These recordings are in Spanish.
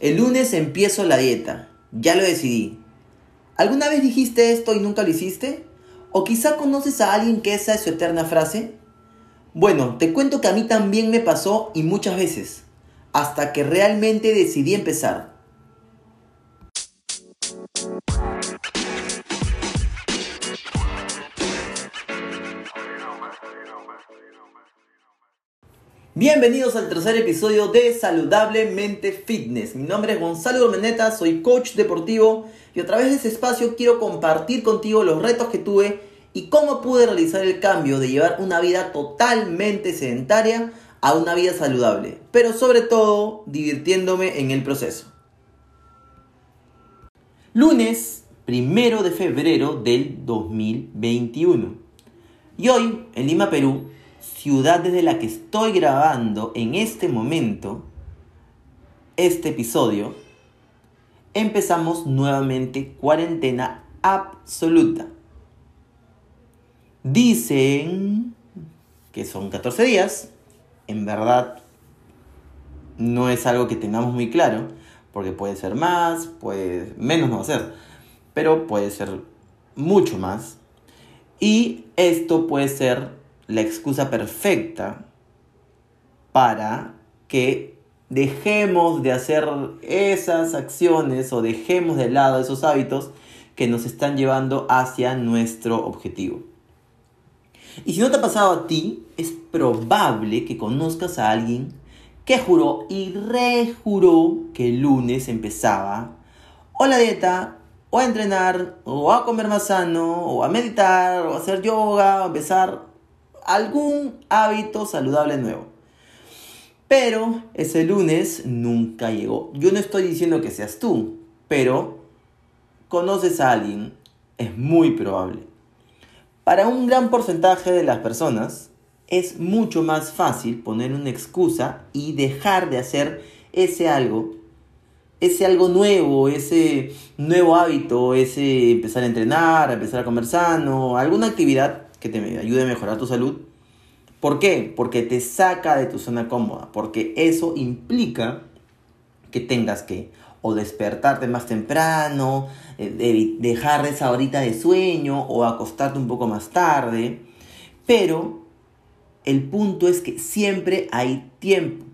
El lunes empiezo la dieta. Ya lo decidí. ¿Alguna vez dijiste esto y nunca lo hiciste? ¿O quizá conoces a alguien que esa es su eterna frase? Bueno, te cuento que a mí también me pasó y muchas veces, hasta que realmente decidí empezar. Bienvenidos al tercer episodio de Saludablemente Fitness. Mi nombre es Gonzalo Domeneta, soy coach deportivo y a través de este espacio quiero compartir contigo los retos que tuve y cómo pude realizar el cambio de llevar una vida totalmente sedentaria a una vida saludable, pero sobre todo divirtiéndome en el proceso. Lunes primero de febrero del 2021. Y hoy, en Lima, Perú, ciudad desde la que estoy grabando en este momento este episodio, empezamos nuevamente cuarentena absoluta. Dicen que son 14 días, en verdad no es algo que tengamos muy claro, porque puede ser más, puede menos no va a ser, pero puede ser mucho más. Y esto puede ser la excusa perfecta para que dejemos de hacer esas acciones o dejemos de lado esos hábitos que nos están llevando hacia nuestro objetivo. Y si no te ha pasado a ti, es probable que conozcas a alguien que juró y rejuró que el lunes empezaba o la dieta, o a entrenar, o a comer más sano, o a meditar, o a hacer yoga, o a empezar algún hábito saludable nuevo. Pero ese lunes nunca llegó. Yo no estoy diciendo que seas tú, pero conoces a alguien, es muy probable. Para un gran porcentaje de las personas es mucho más fácil poner una excusa y dejar de hacer ese algo, ese algo nuevo, ese nuevo hábito, ese empezar a entrenar, empezar a comer sano, alguna actividad que te ayude a mejorar tu salud. ¿Por qué? Porque te saca de tu zona cómoda, porque eso implica que tengas que o despertarte más temprano, eh, dejar esa horita de sueño o acostarte un poco más tarde. Pero el punto es que siempre hay tiempo.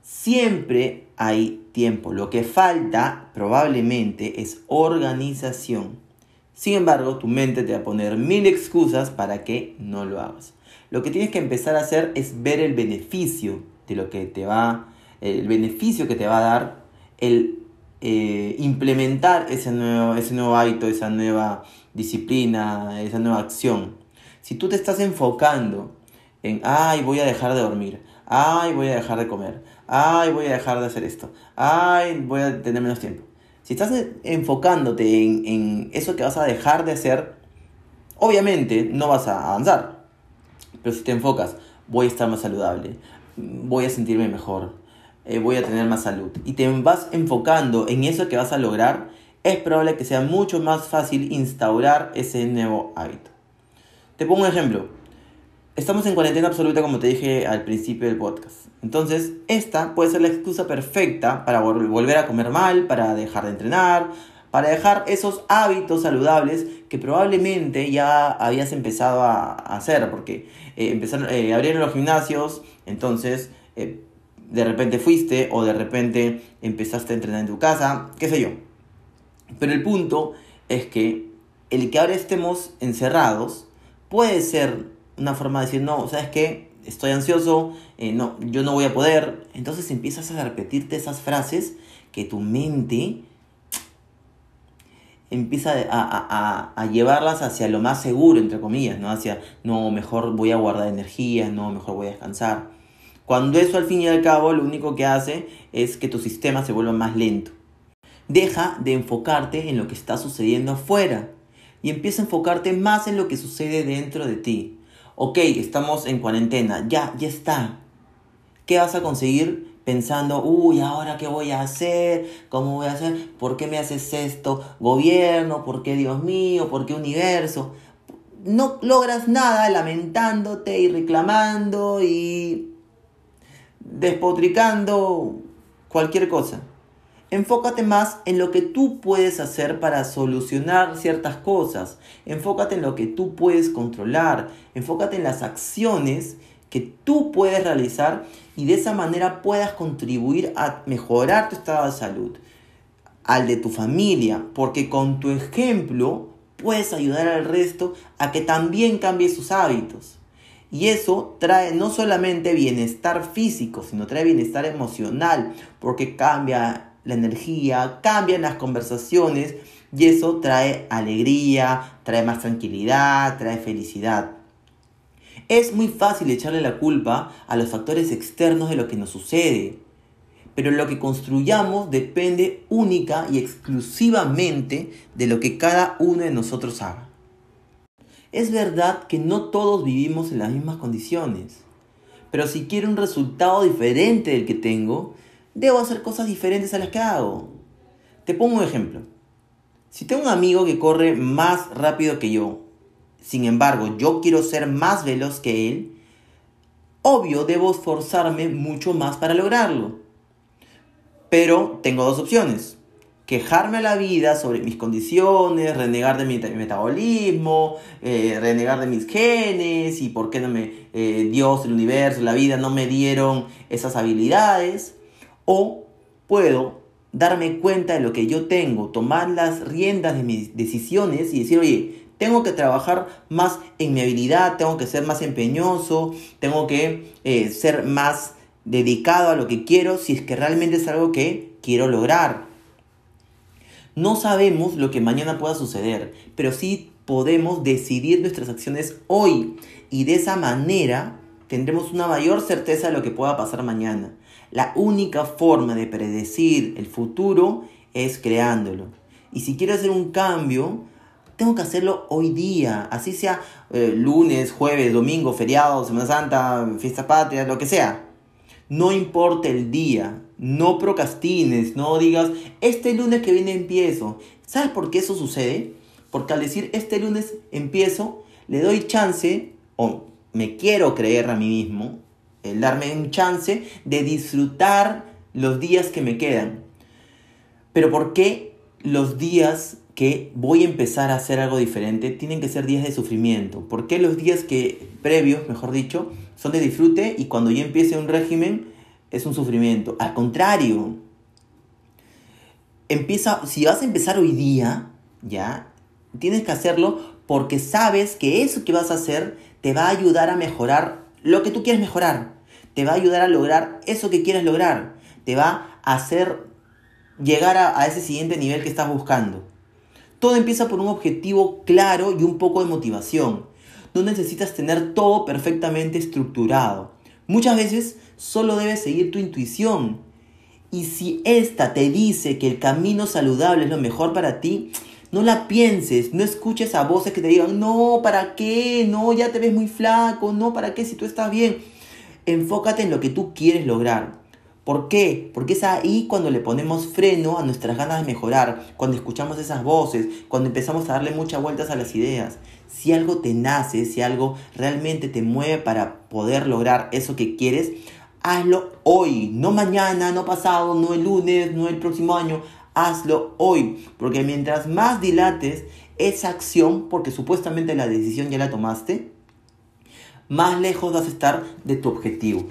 Siempre hay tiempo. Lo que falta probablemente es organización. Sin embargo, tu mente te va a poner mil excusas para que no lo hagas. Lo que tienes que empezar a hacer es ver el beneficio de lo que te va, el beneficio que te va a dar el eh, implementar ese nuevo, ese nuevo hábito, esa nueva disciplina, esa nueva acción. Si tú te estás enfocando en, ay, voy a dejar de dormir, ay, voy a dejar de comer, ay, voy a dejar de hacer esto, ay, voy a tener menos tiempo si estás enfocándote en, eso que vas a dejar de hacer, obviamente no vas a avanzar. Pero si te enfocas, voy a estar más saludable, voy a sentirme mejor, eh, voy a tener más salud, y te vas enfocando en eso que vas a lograr, es probable que sea mucho más fácil instaurar ese nuevo hábito. Te pongo un ejemplo. Estamos en cuarentena absoluta como te dije al principio del podcast. Entonces, esta puede ser la excusa perfecta para volver a comer mal, para dejar de entrenar, para dejar esos hábitos saludables que probablemente ya habías empezado a hacer, porque eh, empezaron, eh, abrieron los gimnasios, entonces eh, de repente fuiste o de repente empezaste a entrenar en tu casa, qué sé yo. Pero el punto es que el que ahora estemos encerrados puede ser una forma de decir, no, ¿sabes qué? Estoy ansioso, eh, no, yo no voy a poder. Entonces empiezas a repetirte esas frases que tu mente empieza a, a, llevarlas hacia lo más seguro, entre comillas, ¿no? Hacia, no, mejor voy a guardar energía, no, mejor voy a descansar. Cuando eso al fin y al cabo lo único que hace es que tu sistema se vuelva más lento. Deja de enfocarte en lo que está sucediendo afuera y empieza a enfocarte más en lo que sucede dentro de ti ok, estamos en cuarentena, ya, ya está. ¿Qué vas a conseguir pensando, uy, ahora qué voy a hacer? ¿Cómo voy a hacer? ¿Por qué me haces esto? Gobierno, ¿por qué Dios mío? ¿Por qué universo? No logras nada lamentándote y reclamando y despotricando cualquier cosa. Enfócate más en lo que tú puedes hacer para solucionar ciertas cosas. Enfócate en lo que tú puedes controlar. Enfócate en las acciones que tú puedes realizar y de esa manera puedas contribuir a mejorar tu estado de salud, al de tu familia, porque con tu ejemplo puedes ayudar al resto a que también cambie sus hábitos. Y eso trae no solamente bienestar físico, sino trae bienestar emocional, porque cambia la energía, cambian las conversaciones y eso trae alegría, trae más tranquilidad, trae felicidad. Es muy fácil echarle la culpa a los factores externos de lo que nos sucede, pero lo que construyamos depende única y exclusivamente de lo que cada uno de nosotros haga. Es verdad que no todos vivimos en las mismas condiciones, pero si quiero un resultado diferente del que tengo, debo hacer cosas diferentes a las que hago. Te pongo un ejemplo. Si tengo un amigo que corre más rápido que yo, sin embargo yo quiero ser más veloz que él, obvio debo esforzarme mucho más para lograrlo. Pero tengo dos opciones. Quejarme a la vida sobre mis condiciones, renegar de mi metabolismo, eh, renegar de mis genes y por qué no me, eh, Dios, el universo, la vida no me dieron esas habilidades o puedo darme cuenta de lo que yo tengo, tomar las riendas de mis decisiones y decir, oye, tengo que trabajar más en mi habilidad, tengo que ser más empeñoso, tengo que eh, ser más dedicado a lo que quiero si es que realmente es algo que quiero lograr. No sabemos lo que mañana pueda suceder, pero sí podemos decidir nuestras acciones hoy y de esa manera tendremos una mayor certeza de lo que pueda pasar mañana. La única forma de predecir el futuro es creándolo. Y si quiero hacer un cambio, tengo que hacerlo hoy día, así sea eh, lunes, jueves, domingo, feriado, Semana Santa, fiesta patria, lo que sea. No importa el día, no procrastines, no digas, este lunes que viene empiezo. ¿Sabes por qué eso sucede? Porque al decir este lunes empiezo, le doy chance, o me quiero creer a mí mismo, darme un chance de disfrutar los días que me quedan. Pero ¿por qué los días que voy a empezar a hacer algo diferente tienen que ser días de sufrimiento? ¿Por qué los días que previos, mejor dicho, son de disfrute y cuando yo empiece un régimen es un sufrimiento? Al contrario, empieza, si vas a empezar hoy día, ya, tienes que hacerlo porque sabes que eso que vas a hacer te va a ayudar a mejorar lo que tú quieres mejorar te va a ayudar a lograr eso que quieres lograr. Te va a hacer llegar a, ese siguiente nivel que estás buscando. Todo empieza por un objetivo claro y un poco de motivación. No necesitas tener todo perfectamente estructurado. Muchas veces solo debes seguir tu intuición. Y si esta te dice que el camino saludable es lo mejor para ti, no la pienses, no escuches a voces que te digan, no, ¿para qué? No, ya te ves muy flaco, no, ¿para qué? Si tú estás bien enfócate en lo que tú quieres lograr. ¿Por qué? Porque es ahí cuando le ponemos freno a nuestras ganas de mejorar, cuando escuchamos esas voces, cuando empezamos a darle muchas vueltas a las ideas. Si algo te nace, si algo realmente te mueve para poder lograr eso que quieres, hazlo hoy, no mañana, no pasado, no el lunes, no el próximo año, hazlo hoy, porque mientras más dilates esa acción, porque supuestamente la decisión ya la tomaste, más lejos vas a estar de tu objetivo.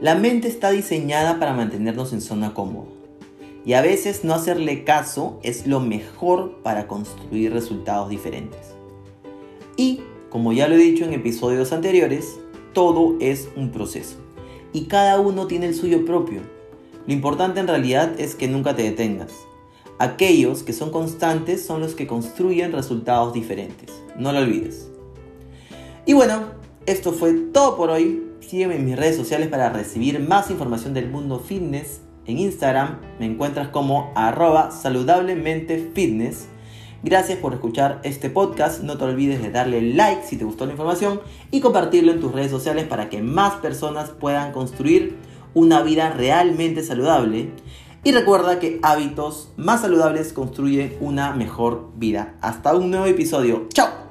La mente está diseñada para mantenernos en zona cómoda y a veces no hacerle caso es lo mejor para construir resultados diferentes. Y, como ya lo he dicho en episodios anteriores, todo es un proceso y cada uno tiene el suyo propio. Lo importante en realidad es que nunca te detengas Aquellos que son constantes son los que construyen resultados diferentes. No lo olvides. Y bueno, esto fue todo por hoy. Sígueme en mis redes sociales para recibir más información del mundo fitness. En Instagram me encuentras como arroba saludablementefitness. Gracias por escuchar este podcast. No te olvides de darle like si te gustó la información y compartirlo en tus redes sociales para que más personas puedan construir una vida realmente saludable. Y recuerda que hábitos más saludables construyen una mejor vida. Hasta un nuevo episodio. ¡Chao!